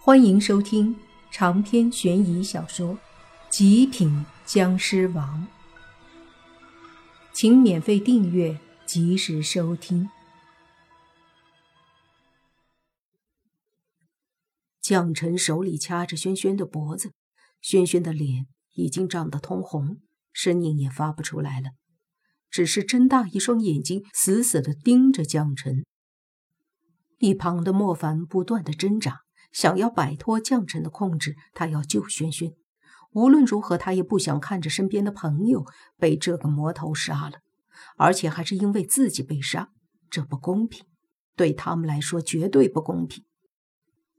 欢迎收听长篇悬疑小说《极品僵尸王》，请免费订阅，及时收听。蒋晨手里掐着轩轩的脖子，轩轩的脸已经涨得通红，声音也发不出来了，只是睁大一双眼睛，死死的盯着蒋晨。一旁的莫凡不断的挣扎。想要摆脱将臣的控制，他要救轩轩。无论如何，他也不想看着身边的朋友被这个魔头杀了，而且还是因为自己被杀，这不公平，对他们来说绝对不公平。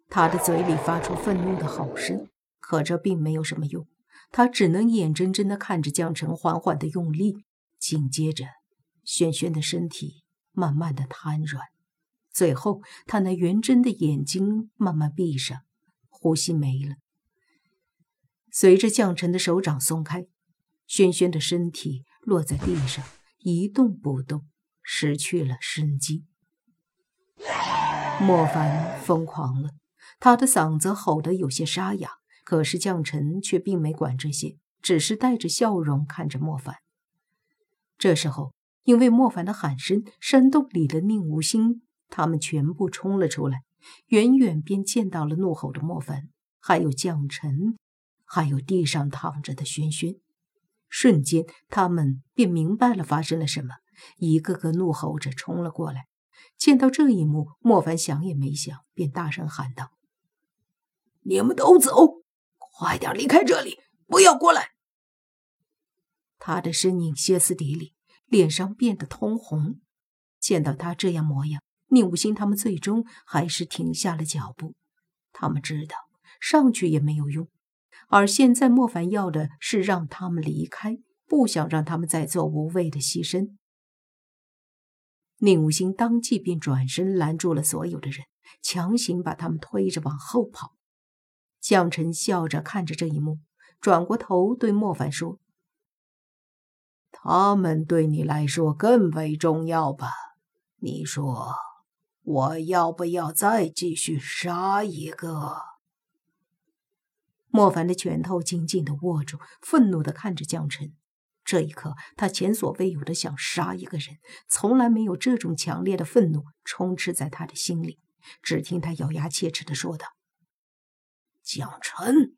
他的嘴里发出愤怒的吼声，可这并没有什么用，他只能眼睁睁地看着将臣缓缓地用力，紧接着，轩轩的身体慢慢的瘫软。最后，他那圆睁的眼睛慢慢闭上，呼吸没了。随着将臣的手掌松开，轩轩的身体落在地上，一动不动，失去了生机。莫凡疯狂了，他的嗓子吼得有些沙哑，可是将臣却并没管这些，只是带着笑容看着莫凡。这时候，因为莫凡的喊声，山洞里的宁无心。他们全部冲了出来，远远便见到了怒吼的莫凡，还有将臣，还有地上躺着的轩轩。瞬间，他们便明白了发生了什么，一个个怒吼着冲了过来。见到这一幕，莫凡想也没想，便大声喊道：“你们都走，快点离开这里，不要过来！”他的身影歇斯底里，脸上变得通红。见到他这样模样，宁武星他们最终还是停下了脚步，他们知道上去也没有用，而现在莫凡要的是让他们离开，不想让他们再做无谓的牺牲。宁武星当即便转身拦住了所有的人，强行把他们推着往后跑。江晨笑着看着这一幕，转过头对莫凡说：“他们对你来说更为重要吧？你说。”我要不要再继续杀一个？莫凡的拳头紧紧的握住，愤怒的看着江晨。这一刻，他前所未有的想杀一个人，从来没有这种强烈的愤怒充斥在他的心里。只听他咬牙切齿的说道：“江晨，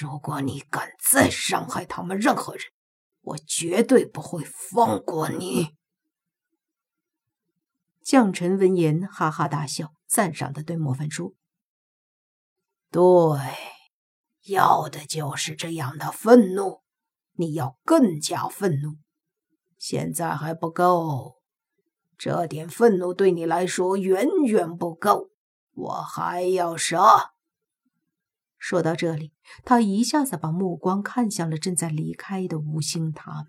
如果你敢再伤害他们任何人，我绝对不会放过你。”将臣闻言哈哈大笑，赞赏的对莫凡说：“对，要的就是这样的愤怒。你要更加愤怒，现在还不够。这点愤怒对你来说远远不够，我还要杀。”说到这里，他一下子把目光看向了正在离开的吴兴他们。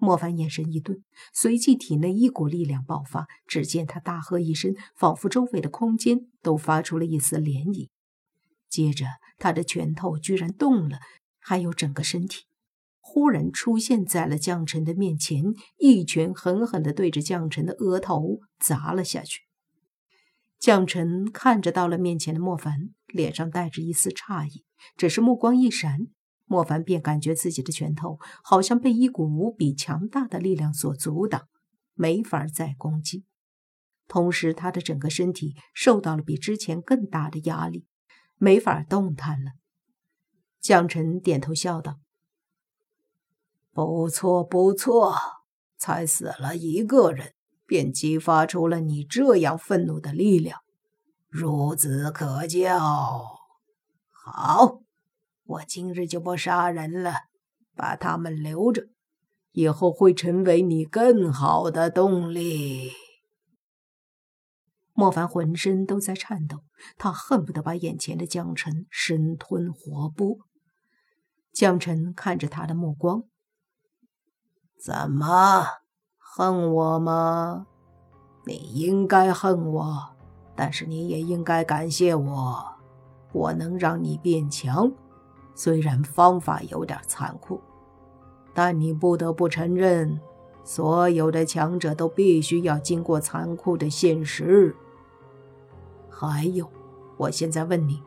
莫凡眼神一顿，随即体内一股力量爆发。只见他大喝一声，仿佛周围的空间都发出了一丝涟漪。接着，他的拳头居然动了，还有整个身体，忽然出现在了将臣的面前，一拳狠狠地对着将臣的额头砸了下去。将臣看着到了面前的莫凡，脸上带着一丝诧异，只是目光一闪。莫凡便感觉自己的拳头好像被一股无比强大的力量所阻挡，没法再攻击。同时，他的整个身体受到了比之前更大的压力，没法动弹了。江晨点头笑道：“不错，不错，才死了一个人，便激发出了你这样愤怒的力量，孺子可教。好。”我今日就不杀人了，把他们留着，以后会成为你更好的动力。莫凡浑身都在颤抖，他恨不得把眼前的江晨生吞活剥。江晨看着他的目光，怎么恨我吗？你应该恨我，但是你也应该感谢我，我能让你变强。虽然方法有点残酷，但你不得不承认，所有的强者都必须要经过残酷的现实。还有，我现在问你，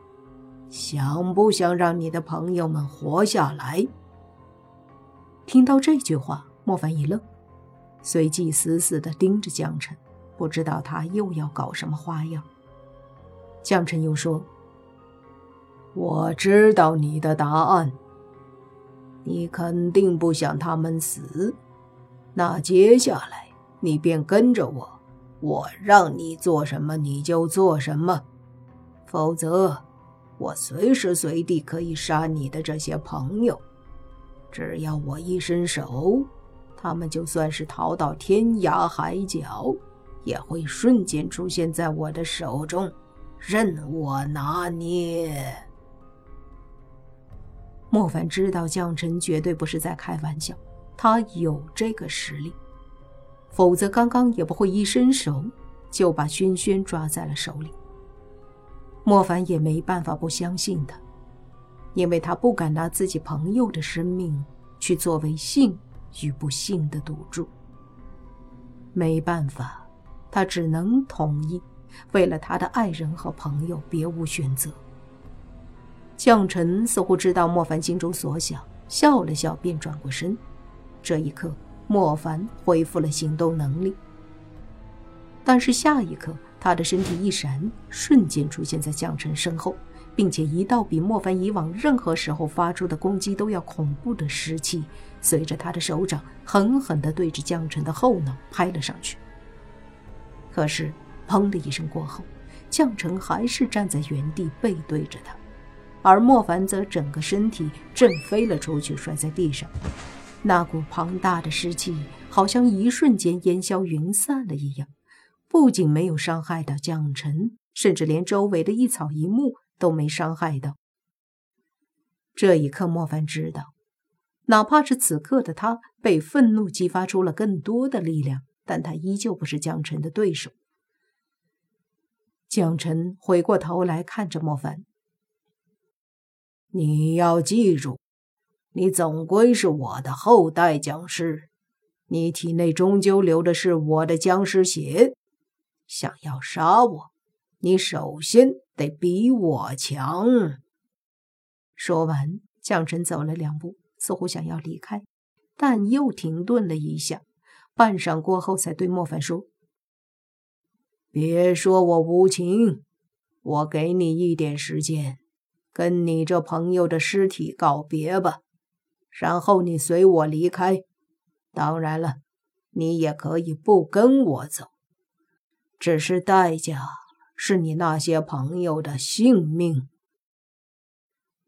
想不想让你的朋友们活下来？听到这句话，莫凡一愣，随即死死地盯着江辰，不知道他又要搞什么花样。江辰又说：“我知道你的答案，你肯定不想他们死。那接下来你便跟着我，我让你做什么你就做什么，否则我随时随地可以杀你的这些朋友。”只要我一伸手，他们就算是逃到天涯海角，也会瞬间出现在我的手中，任我拿捏。莫凡知道江辰绝对不是在开玩笑，他有这个实力，否则刚刚也不会一伸手就把轩轩抓在了手里。莫凡也没办法不相信他。因为他不敢拿自己朋友的生命去作为信与不信的赌注，没办法，他只能同意。为了他的爱人和朋友，别无选择。将臣似乎知道莫凡心中所想，笑了笑，便转过身。这一刻，莫凡恢复了行动能力，但是下一刻，他的身体一闪，瞬间出现在将臣身后。并且一道比莫凡以往任何时候发出的攻击都要恐怖的石气，随着他的手掌狠狠地对着江辰的后脑拍了上去。可是，砰的一声过后，江辰还是站在原地背对着他，而莫凡则整个身体震飞了出去，摔在地上。那股庞大的尸气好像一瞬间烟消云散了一样，不仅没有伤害到蒋晨，甚至连周围的一草一木。都没伤害到。这一刻，莫凡知道，哪怕是此刻的他被愤怒激发出了更多的力量，但他依旧不是蒋晨的对手。蒋晨回过头来看着莫凡：“你要记住，你总归是我的后代僵尸，你体内终究流的是我的僵尸血。想要杀我，你首先……”得比我强。说完，江辰走了两步，似乎想要离开，但又停顿了一下，半晌过后，才对莫凡说：“别说我无情，我给你一点时间，跟你这朋友的尸体告别吧，然后你随我离开。当然了，你也可以不跟我走，只是代价。”是你那些朋友的性命。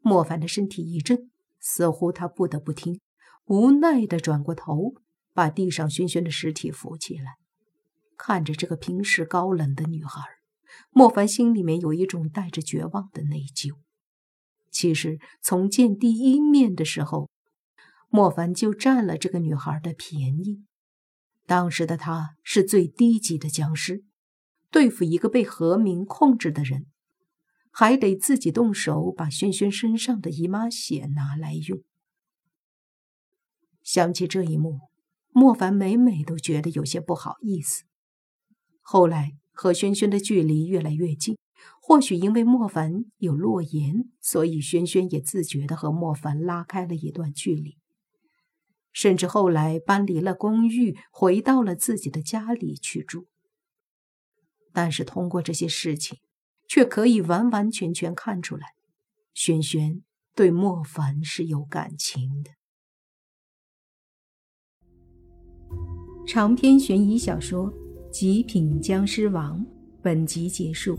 莫凡的身体一震，似乎他不得不听，无奈的转过头，把地上轩轩的尸体扶起来。看着这个平时高冷的女孩，莫凡心里面有一种带着绝望的内疚。其实从见第一面的时候，莫凡就占了这个女孩的便宜。当时的他是最低级的僵尸。对付一个被何明控制的人，还得自己动手把轩轩身上的姨妈血拿来用。想起这一幕，莫凡每每都觉得有些不好意思。后来和轩轩的距离越来越近，或许因为莫凡有诺言，所以轩轩也自觉的和莫凡拉开了一段距离。甚至后来搬离了公寓，回到了自己的家里去住。但是通过这些事情，却可以完完全全看出来，轩轩对莫凡是有感情的。长篇悬疑小说《极品僵尸王》本集结束，